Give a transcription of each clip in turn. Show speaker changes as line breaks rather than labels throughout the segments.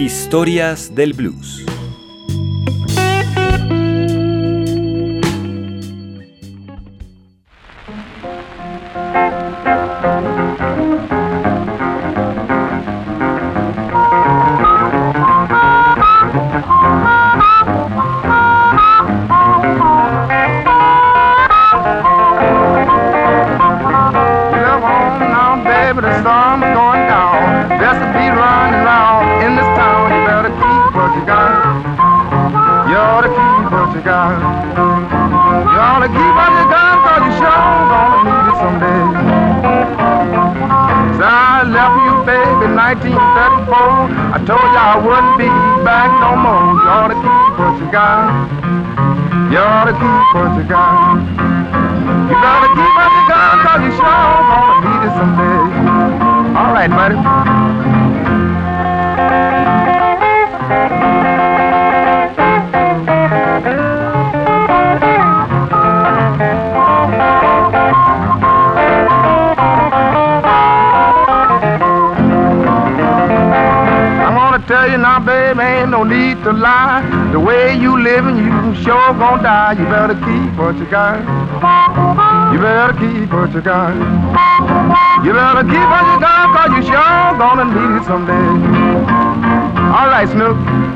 Historias del Blues.
Gonna die. You better keep what you got. You better keep what you got. You better keep what you got, cause you sure gonna need it someday. All right, Snoop.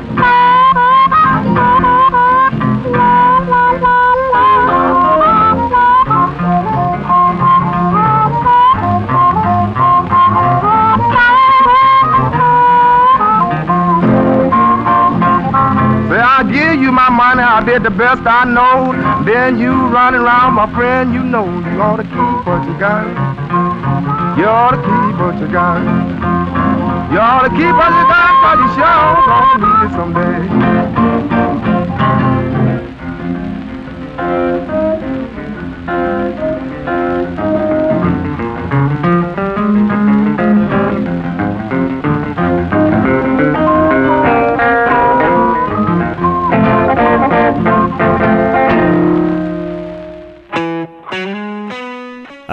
Best I know. Then you running around, my friend, you know you ought to keep what you got. You ought to keep what you got. You ought to keep what you got, cause you sure gonna need it someday.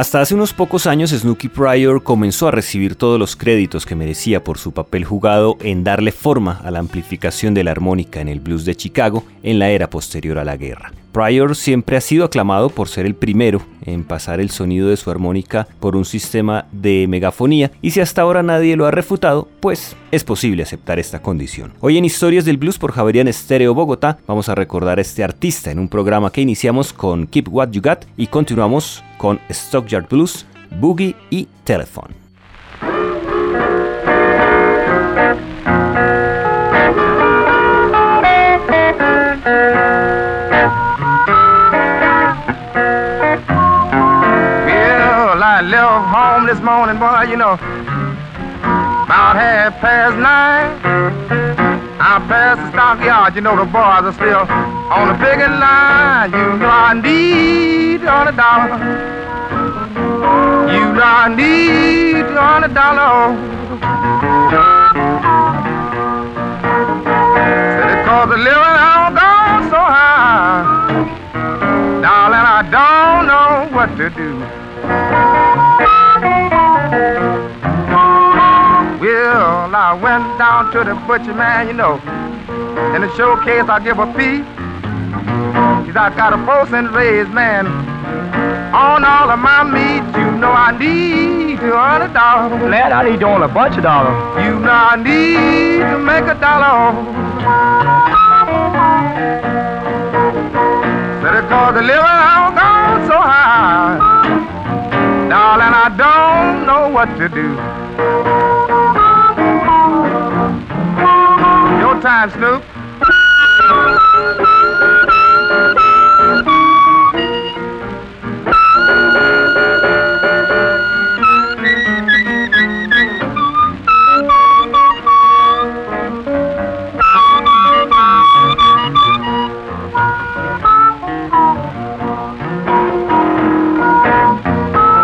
Hasta hace unos pocos años Snooky Pryor comenzó a recibir todos los créditos que merecía por su papel jugado en darle forma a la amplificación de la armónica en el blues de Chicago en la era posterior a la guerra. Pryor siempre ha sido aclamado por ser el primero en pasar el sonido de su armónica por un sistema de megafonía y si hasta ahora nadie lo ha refutado, pues es posible aceptar esta condición. Hoy en Historias del Blues por Javerian Estéreo Bogotá vamos a recordar a este artista en un programa que iniciamos con Keep What You Got y continuamos con Stockyard Blues, Boogie y Telephone.
Home this morning, boy, you know, about half past nine. I passed the stockyard, you know, the boys are still on the picket line. You know I need on a dollar. You know I need on a dollar. Said it cause the living out gone so high. Darling, I don't know what to do. I went down to the butcher man, you know. In the showcase, I give a peep. He's I got a four cent raise, man. On all of my meat, you know I need two hundred dollars.
Man, I need to own a bunch of dollars.
You know I need to make a dollar. Said it cause the living out gone so high. Darling, I don't know what to do. Time, Snoop.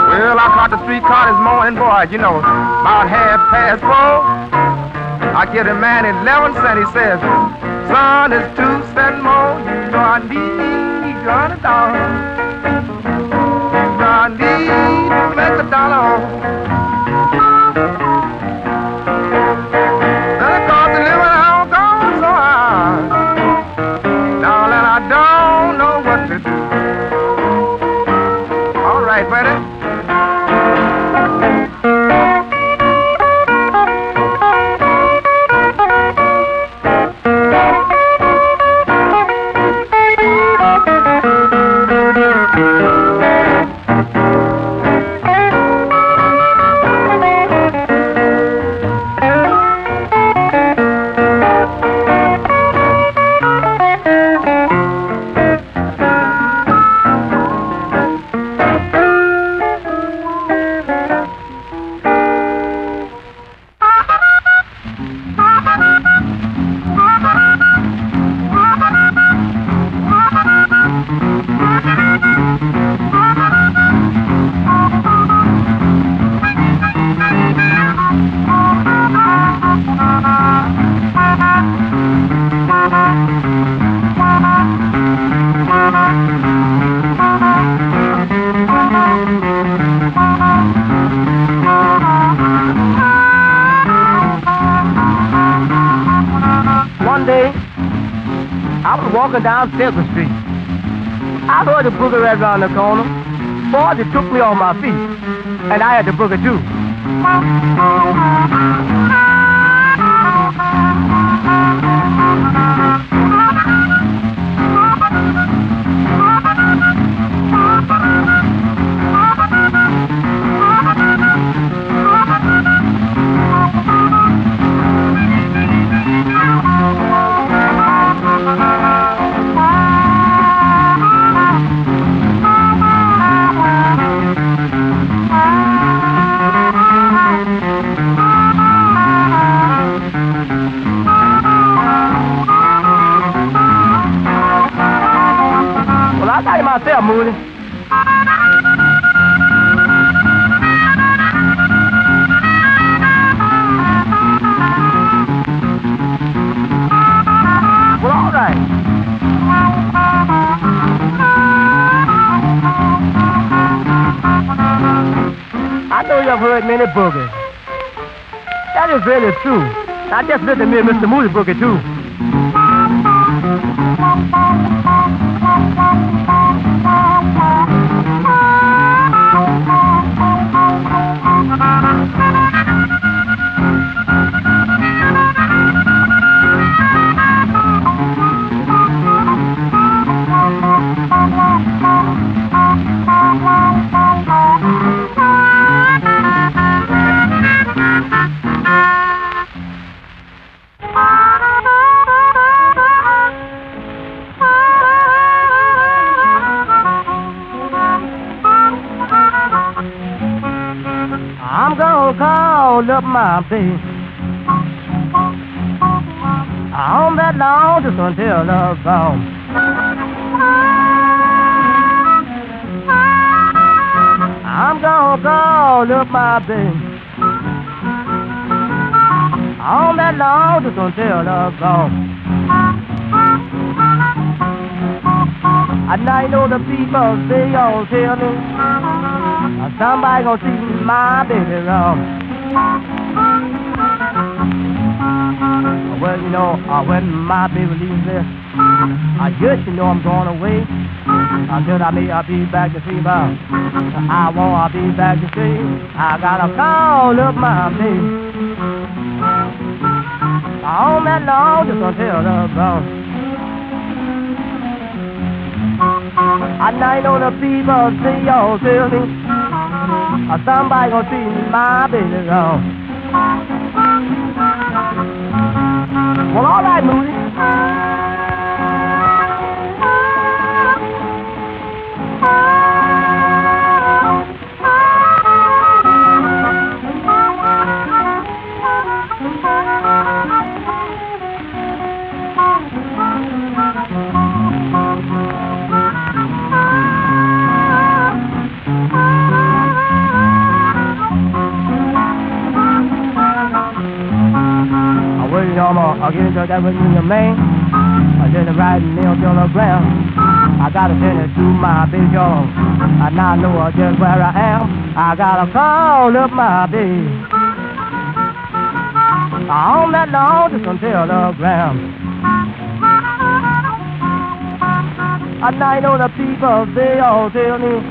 Well, I caught the streetcar this morning, boy, you know, about half past four. I get a man 11 cents, he says, son, it's two cents more. You know I need a dollars. You I need to make a dollar.
Down Street. I heard a booger right around the corner. Boys, it took me off my feet, and I had to booger too. I just listen to me and Mr. Moody Boogie, too. My babe. On that long just until love's gone. I'm gonna call up my babe. On that long just until love's gone. And I know the people, they all tell me somebody gonna see my baby wrong. Well, you know, uh, when my baby leaves there, I just you know I'm going away. Until I may I be back to see about. I want to be back to see. I gotta call up my baby. All that long just until the bone. I know the people say y'all tell me somebody gonna see my baby gone. Well, all right, Moody. I'll get into that with me, your man. I did it right nail to the ground. I gotta send it to my big dog. I now know just where I am. I gotta call up my baby. On that long just until the ground. I know the people, they all tell me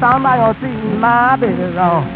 Somebody gonna treat my baby wrong.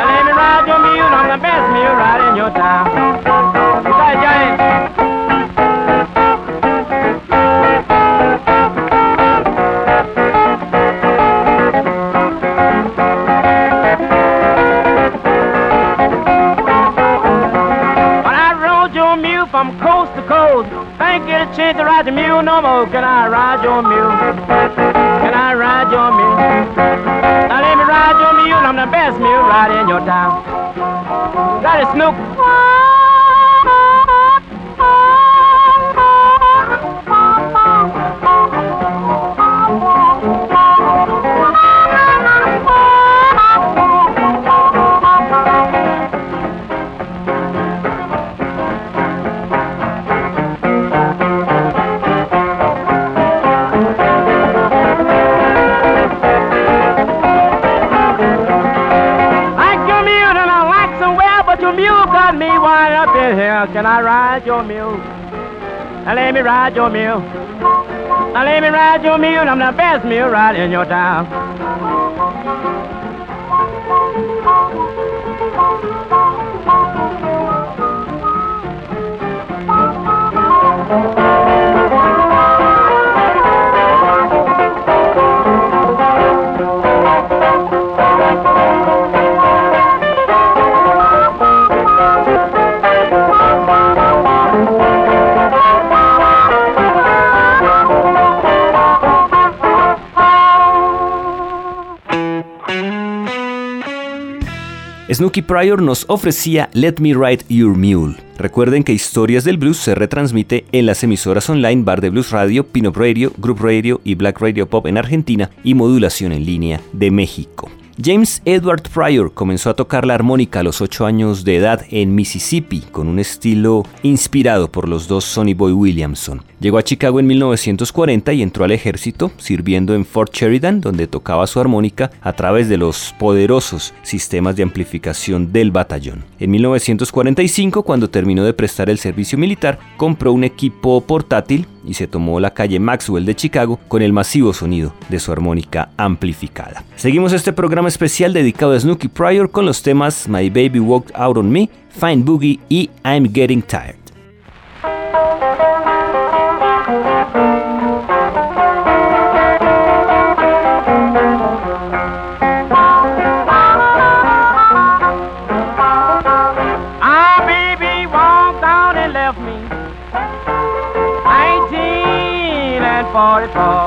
Now let me ride your mule on the best mule ride in your town. Besides, Johnny. from coast to coast. Thank you the chance to ride your mule no more. Can I ride your mule? Can I ride your mule? the best meal right in your town. Got a snook ride your mule? Now let me ride your mule. Now let me ride your mule. I'm the best mule ride in your town.
Snooky Pryor nos ofrecía Let Me Ride Your Mule. Recuerden que Historias del Blues se retransmite en las emisoras online Bar de Blues Radio, Pinop Radio, Group Radio y Black Radio Pop en Argentina y Modulación en línea de México. James Edward Pryor comenzó a tocar la armónica a los 8 años de edad en Mississippi con un estilo inspirado por los dos Sonny Boy Williamson. Llegó a Chicago en 1940 y entró al ejército, sirviendo en Fort Sheridan, donde tocaba su armónica a través de los poderosos sistemas de amplificación del batallón. En 1945, cuando terminó de prestar el servicio militar, compró un equipo portátil y se tomó la calle Maxwell de Chicago con el masivo sonido de su armónica amplificada. Seguimos este programa especial dedicado a Snooky Pryor con los temas My Baby Walked Out on Me, Fine Boogie y I'm Getting Tired.
44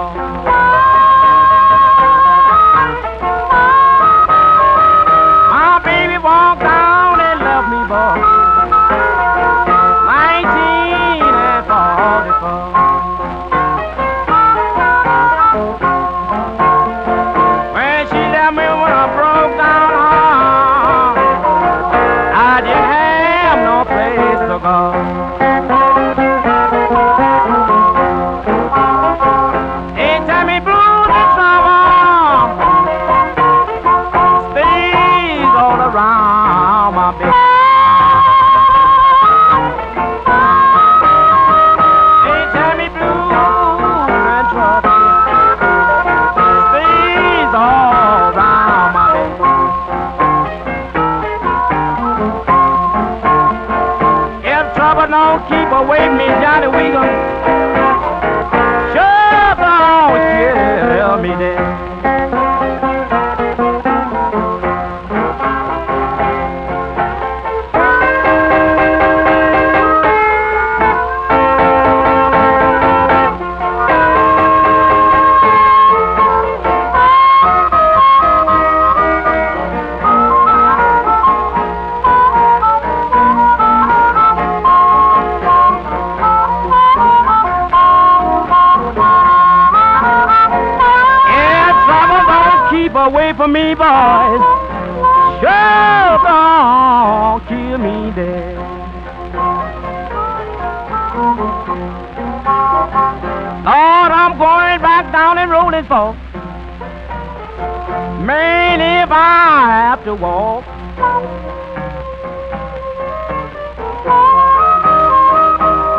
I have to walk.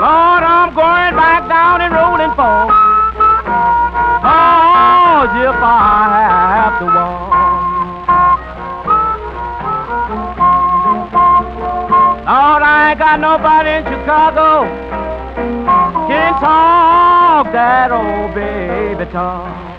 Lord, I'm going back down and rolling for. Cause if I have to walk, Lord, I ain't got nobody in Chicago can talk that old baby talk.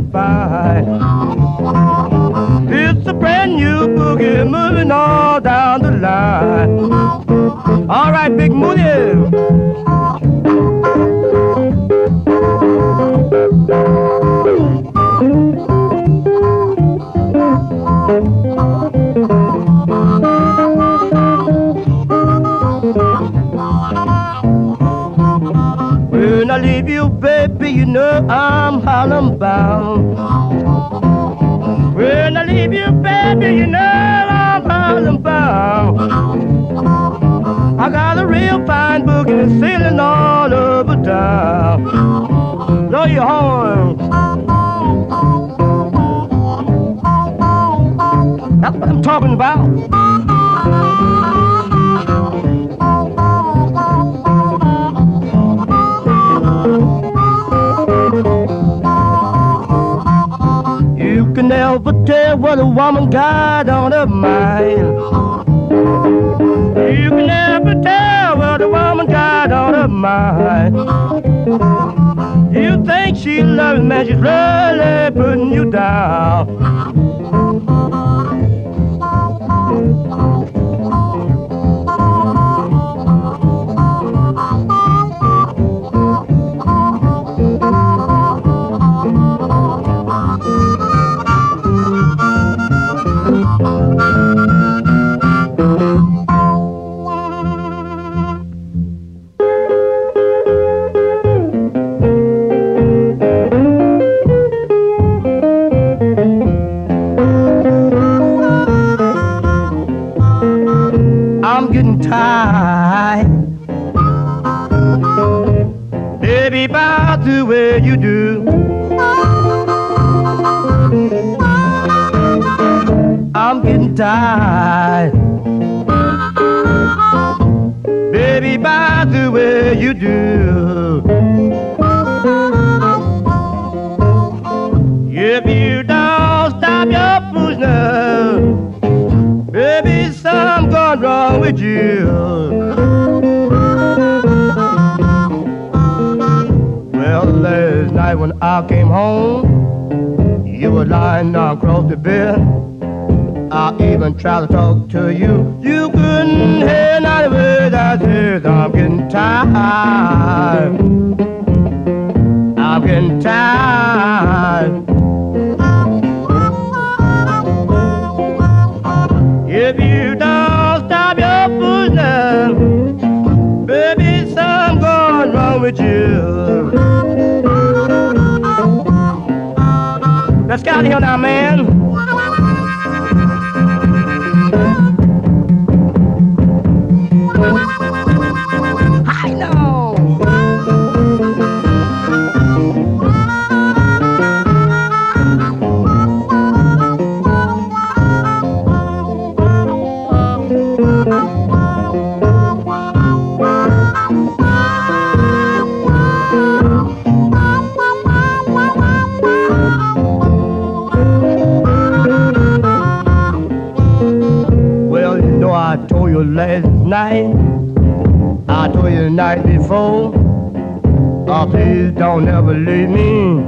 Johnny It's a brand new boogie moving all down the line. All right, Big Moody. When I leave you, baby, you know I'm Harlem bound. Baby, you know I'm Harlem bound. I got a real fine book boogie sailing all over town. Woman got on her mind. You can never tell what a woman got on her mind. You think she loves man, she's really putting you down. Out here now, man. Before. Oh, please don't ever leave me.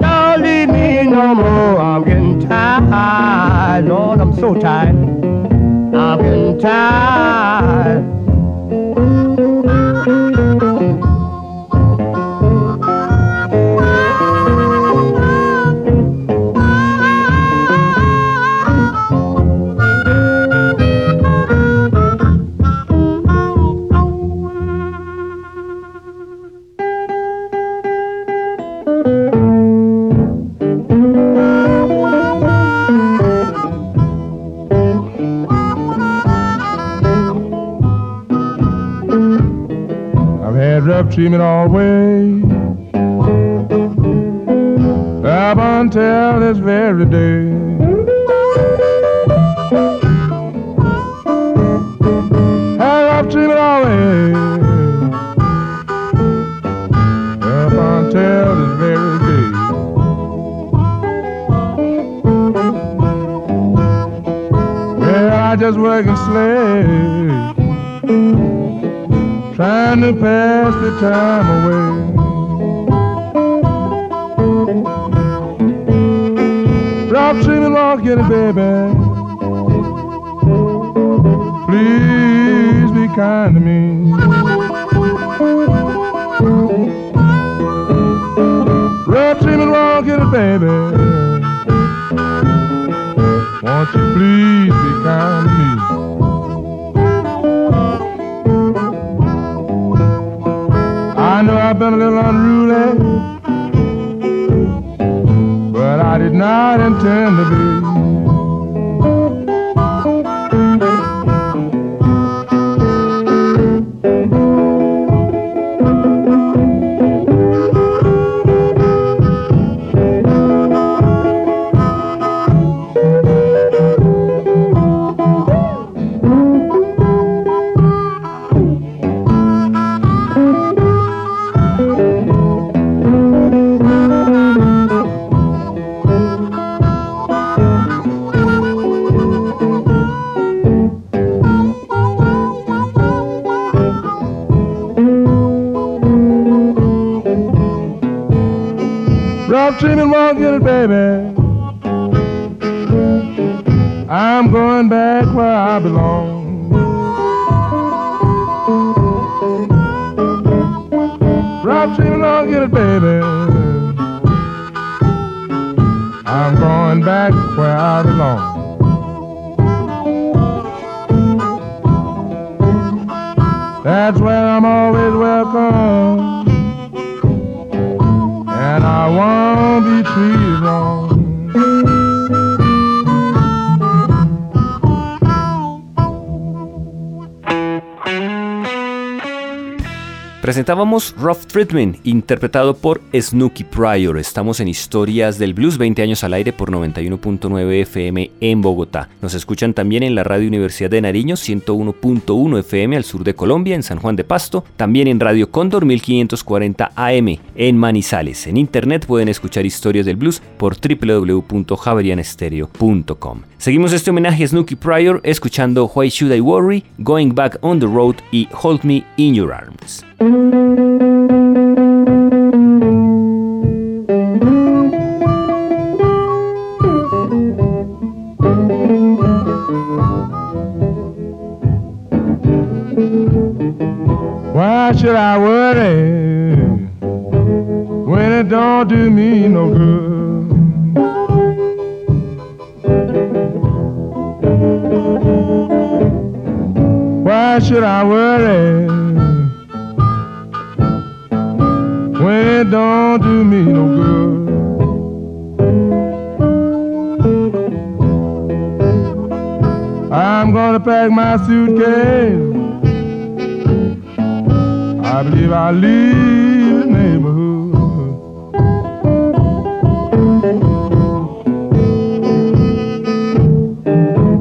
Don't leave me no more. I'm getting tired. Lord, I'm so tired. I'm getting tired.
The way. Up until this very day. The way. Up until this very day. I just work and slave trying to pass the time away. Treatment won't get baby. Please be kind to me. Treatment won't get baby. Won't you please be kind been a little unruly, but I did not intend to be. Treatment won't get it, baby. I'm going back where I belong. Rough treatment won't get it, baby. I'm going back where I belong. That's where I'm always welcome. And I won't be treated
Presentábamos Rough Treatment, interpretado por Snooky Pryor. Estamos en Historias del Blues, 20 años al aire por 91.9 FM en Bogotá. Nos escuchan también en la Radio Universidad de Nariño, 101.1 FM al sur de Colombia, en San Juan de Pasto. También en Radio Cóndor, 1540 AM en Manizales. En internet pueden escuchar Historias del Blues por www.javerianestereo.com. Seguimos este homenaje a Snooky Pryor escuchando Why Should I Worry, Going Back on the Road y Hold Me in Your Arms.
Why should I worry when it don't do me no good? Why should I worry don't do me no good? I'm gonna pack my suitcase. I believe I'll leave the neighborhood.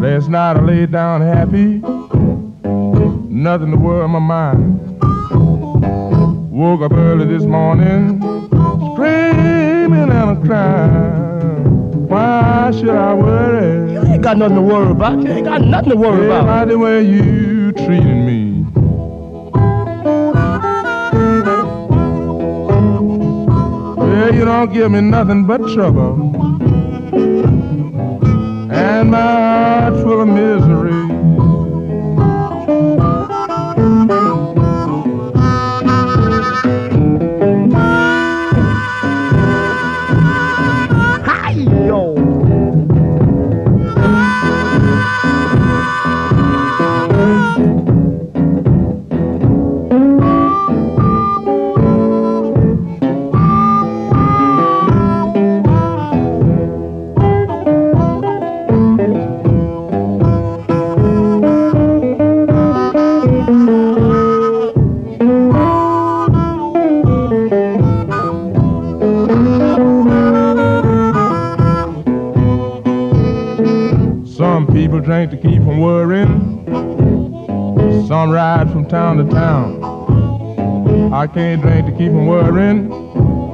Last night I laid down happy, nothing to worry my mind. Woke up early this morning, Why should I worry?
You ain't got nothing to worry about. You ain't got nothing to worry
About
about.
the way you treating me. Well, you don't give me nothing but trouble. And my heart full of misery. To keep from worrying. Some ride from town to town. I can't drink to keep from worrying.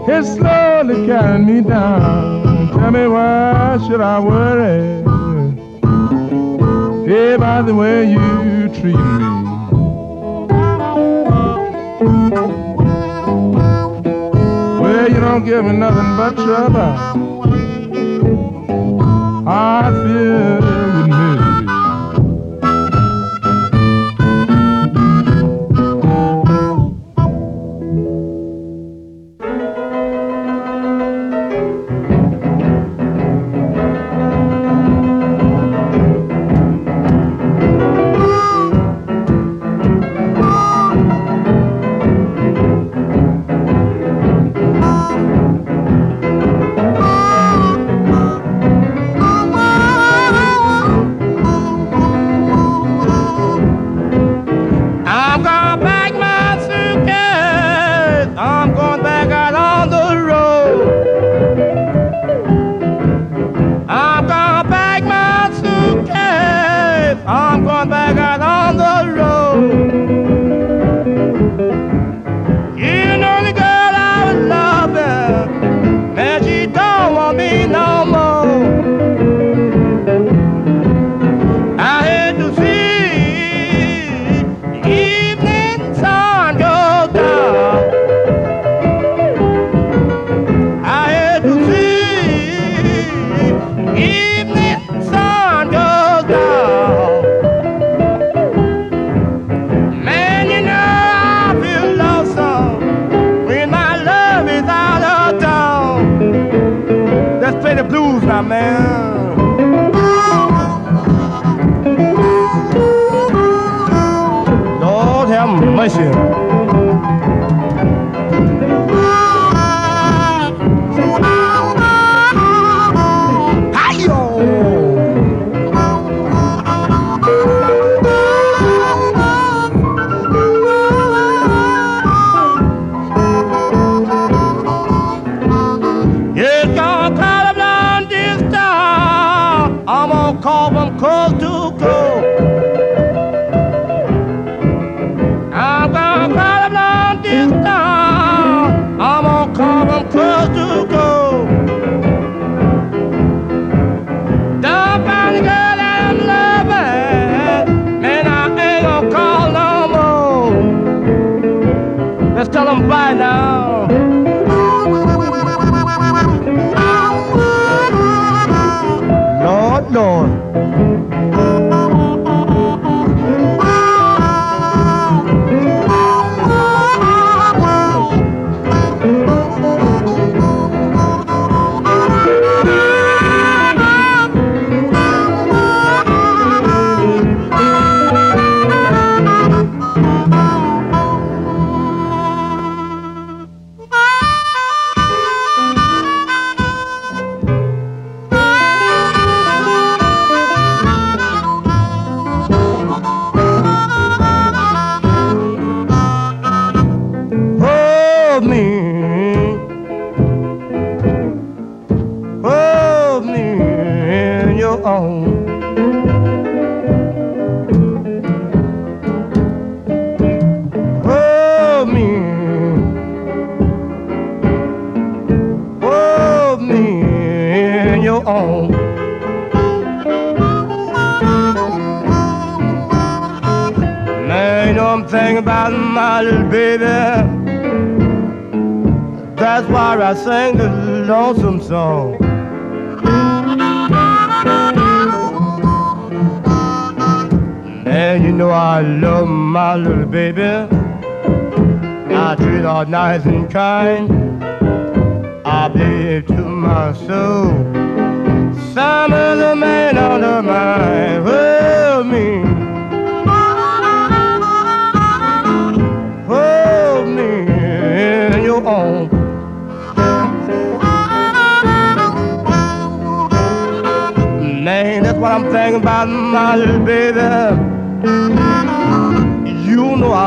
It's slowly carrying me down. Tell me why should I worry? Hey, by the way you treat me. Well, you don't give me nothing but trouble. I feel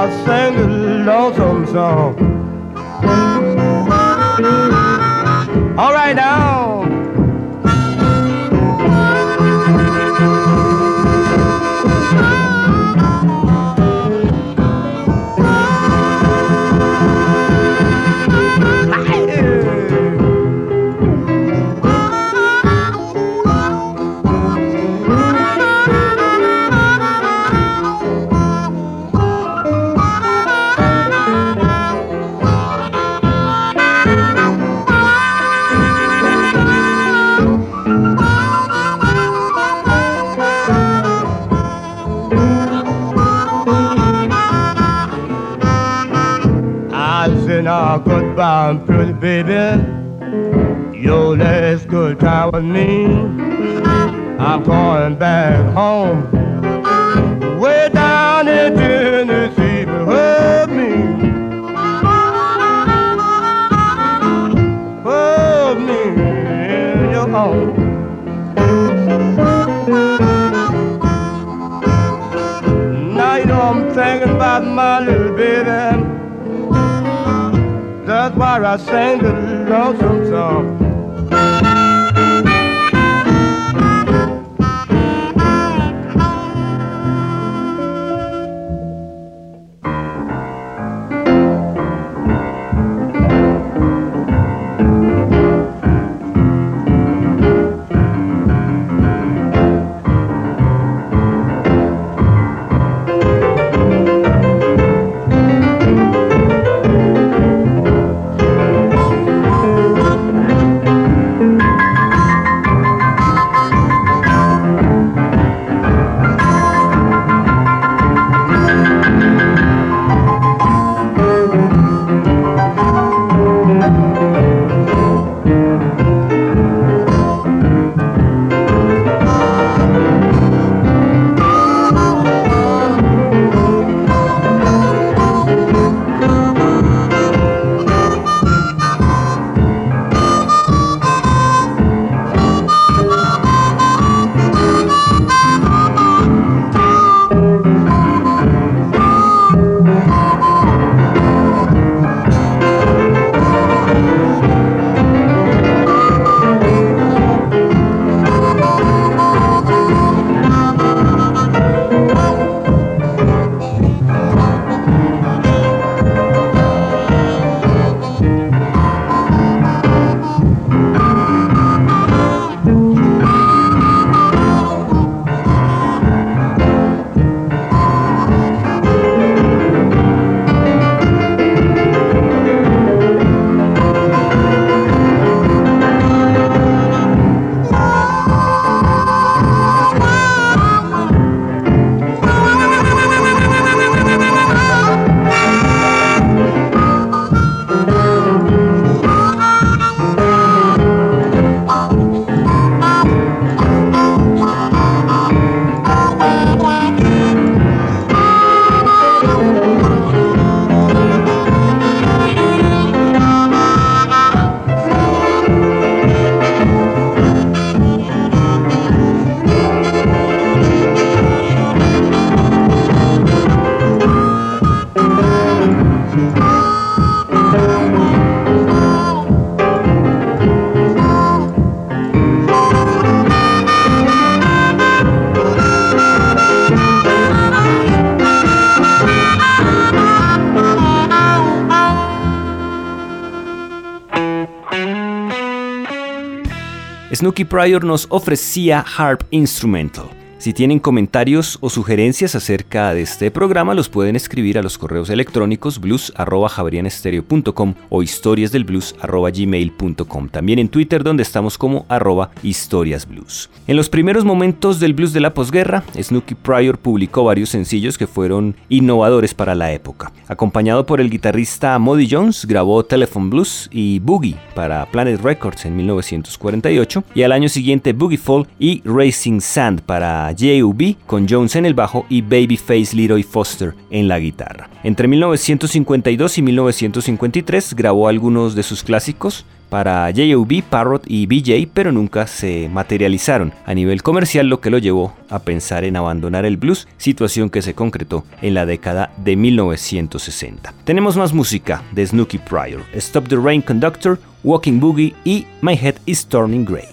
I sing a lonesome song. All right now. Goodbye, pretty baby. Your last good time with me. I'm going back home. Way down in Tennessee, but hold me. Hold me in your arms. Now you know I'm thinking about my little baby. That's why I sing the lonesome song.
Snooky Pryor nos ofrecía Harp Instrumental. Si tienen comentarios o sugerencias acerca de este programa, los pueden escribir a los correos electrónicos blues.javarianestereo.com o historiasdelblues.gmail.com. También en Twitter, donde estamos como arroba historiasblues. En los primeros momentos del blues de la posguerra, Snooky Pryor publicó varios sencillos que fueron innovadores para la época. Acompañado por el guitarrista Muddy Jones, grabó Telephone Blues y Boogie para Planet Records en 1948 y al año siguiente Boogie Fall y Racing Sand para J.U.B. con Jones en el bajo y Babyface Leroy Foster en la guitarra. Entre 1952 y 1953 grabó algunos de sus clásicos para J.O.B., Parrot y BJ, pero nunca se materializaron a nivel comercial, lo que lo llevó a pensar en abandonar el blues, situación que se concretó en la década de 1960. Tenemos más música de Snooky Pryor, Stop the Rain Conductor, Walking Boogie y My Head is Turning Grey.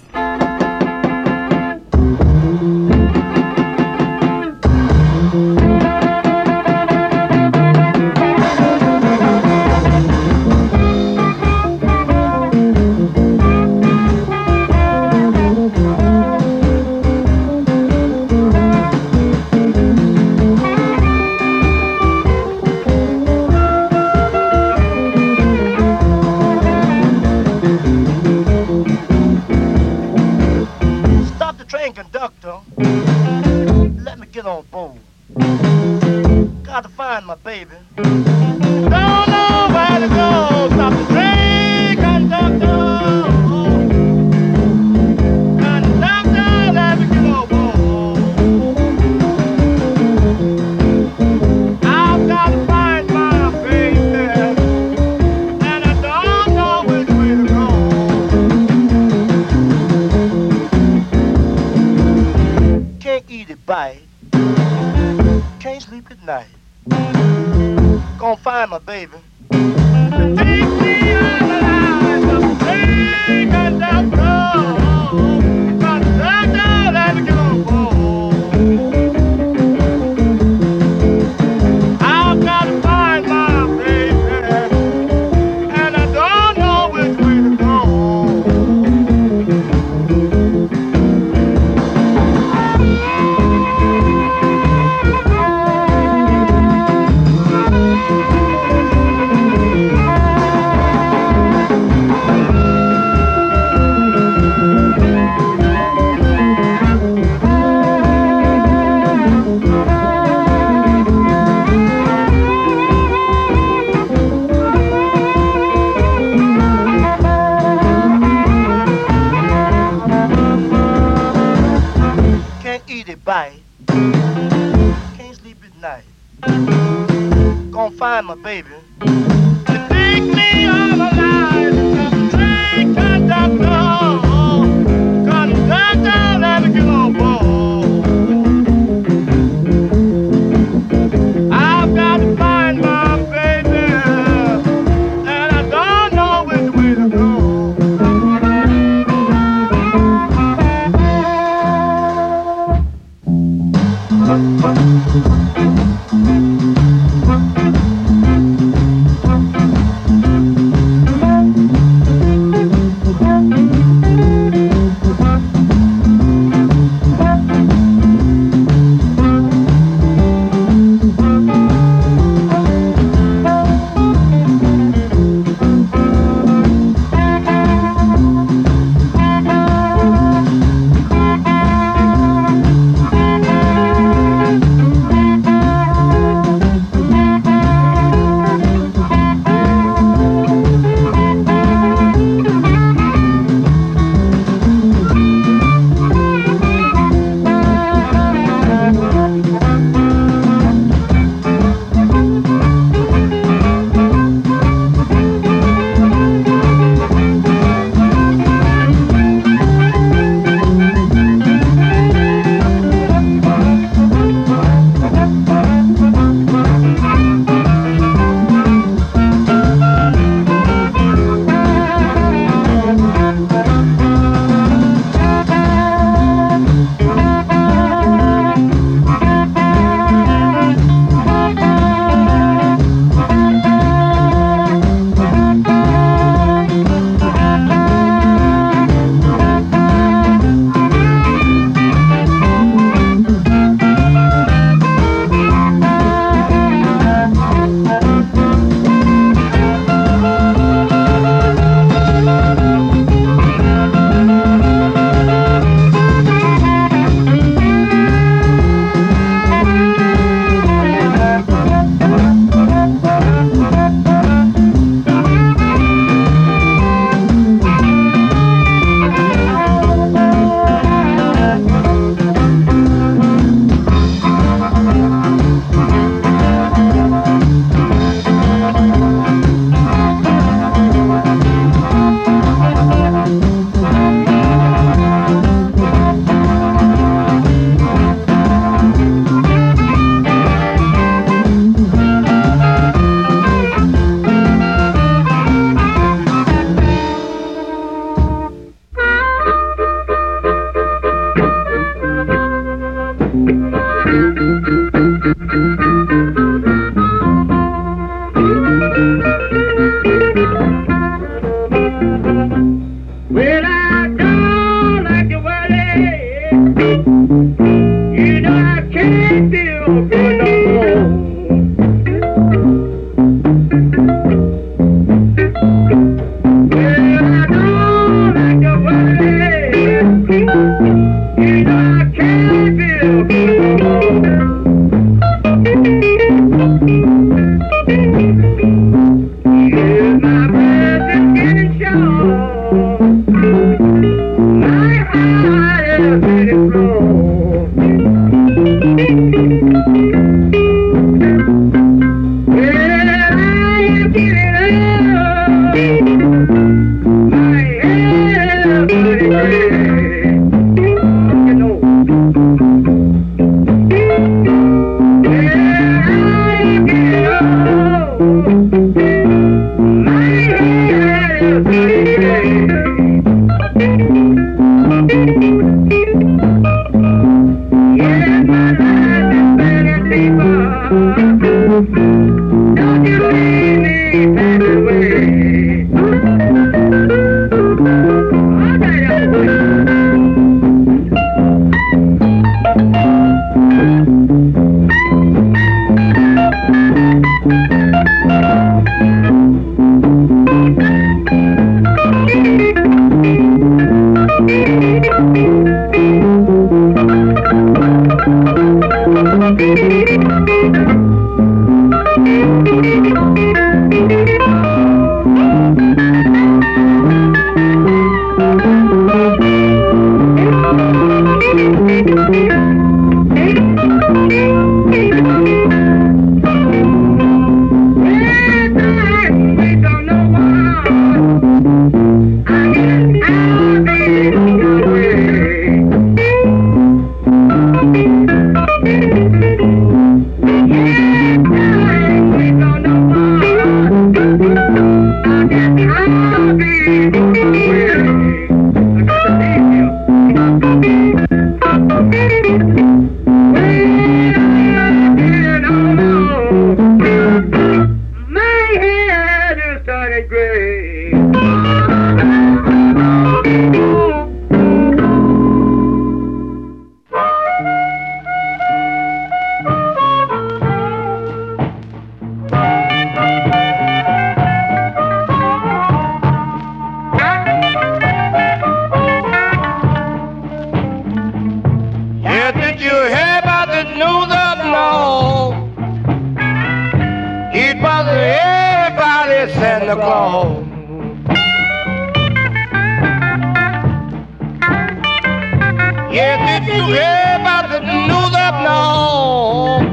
Yes, did you hear about the news up north?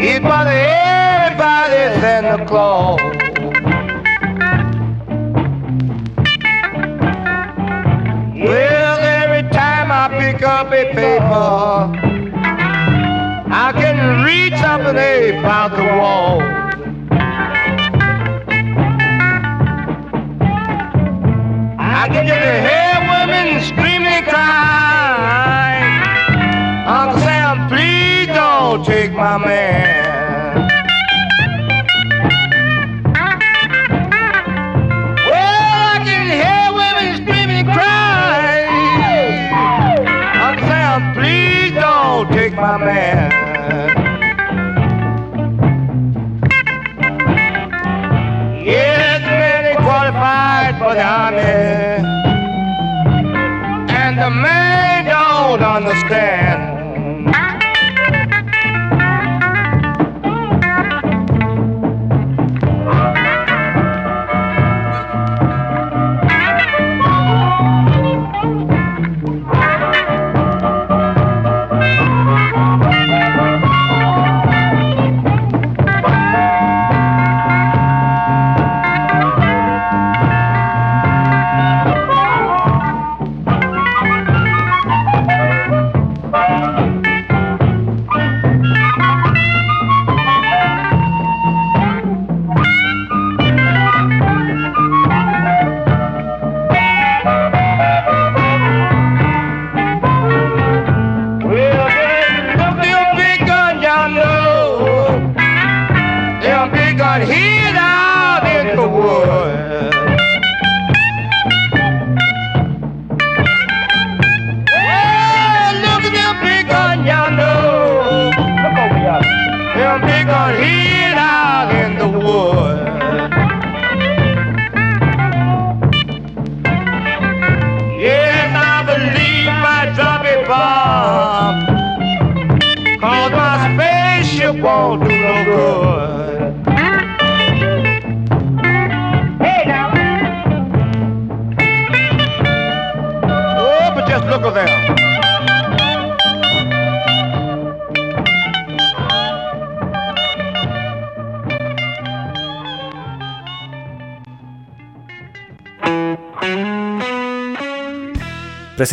It was everybody Santa Claus. Well, every time I pick up a paper, I can read something about the wall. I can just hear women screaming and crying. Uncle Sam, please don't take my man. Well, I can hear women screaming and crying. Uncle Sam, please don't take my man. Yes, many qualified for the army. Understand.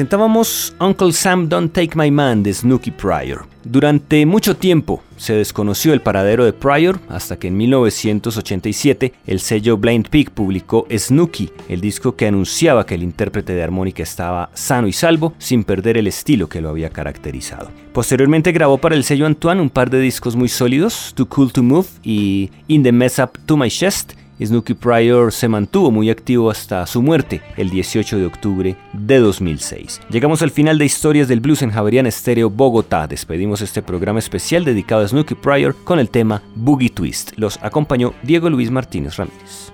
Presentábamos Uncle Sam Don't Take My Man de Snooky Pryor. Durante mucho tiempo se desconoció el paradero de Pryor hasta que en 1987 el sello Blind Pig publicó Snooky, el disco que anunciaba que el intérprete de armónica estaba sano y salvo sin perder el estilo que lo había caracterizado. Posteriormente grabó para el sello Antoine un par de discos muy sólidos, Too Cool to Move y In the Mess Up to My Chest, Snooky Pryor se mantuvo muy activo hasta su muerte el 18 de octubre de 2006. Llegamos al final de Historias del Blues en Javerian Estéreo Bogotá. Despedimos este programa especial dedicado a Snooky Pryor con el tema Boogie Twist. Los acompañó Diego Luis Martínez Ramírez.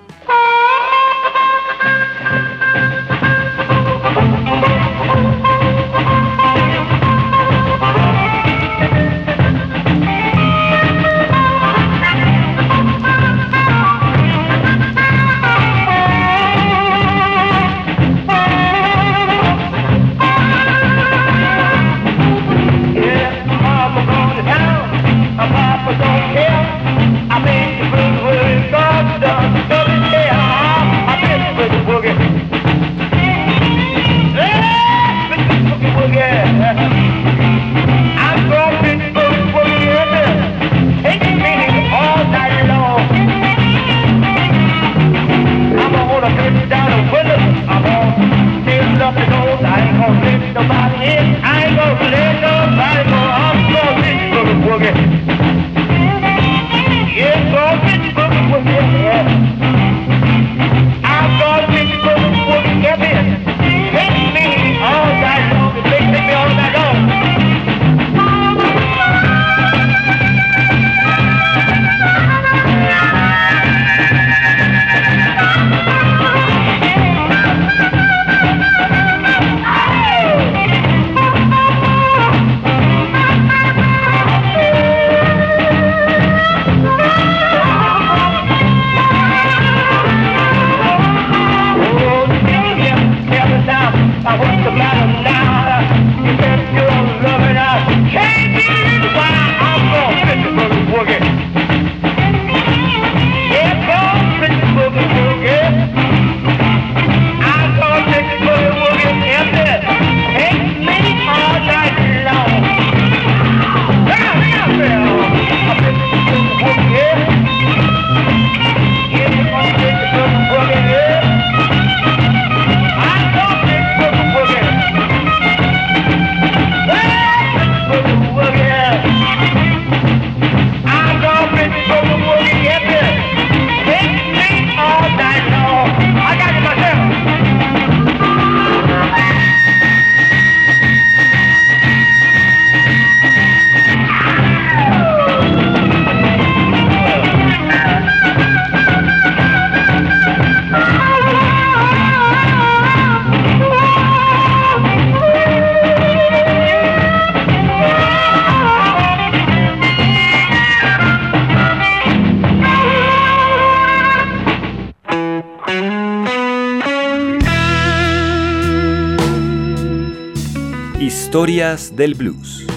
Del Blues.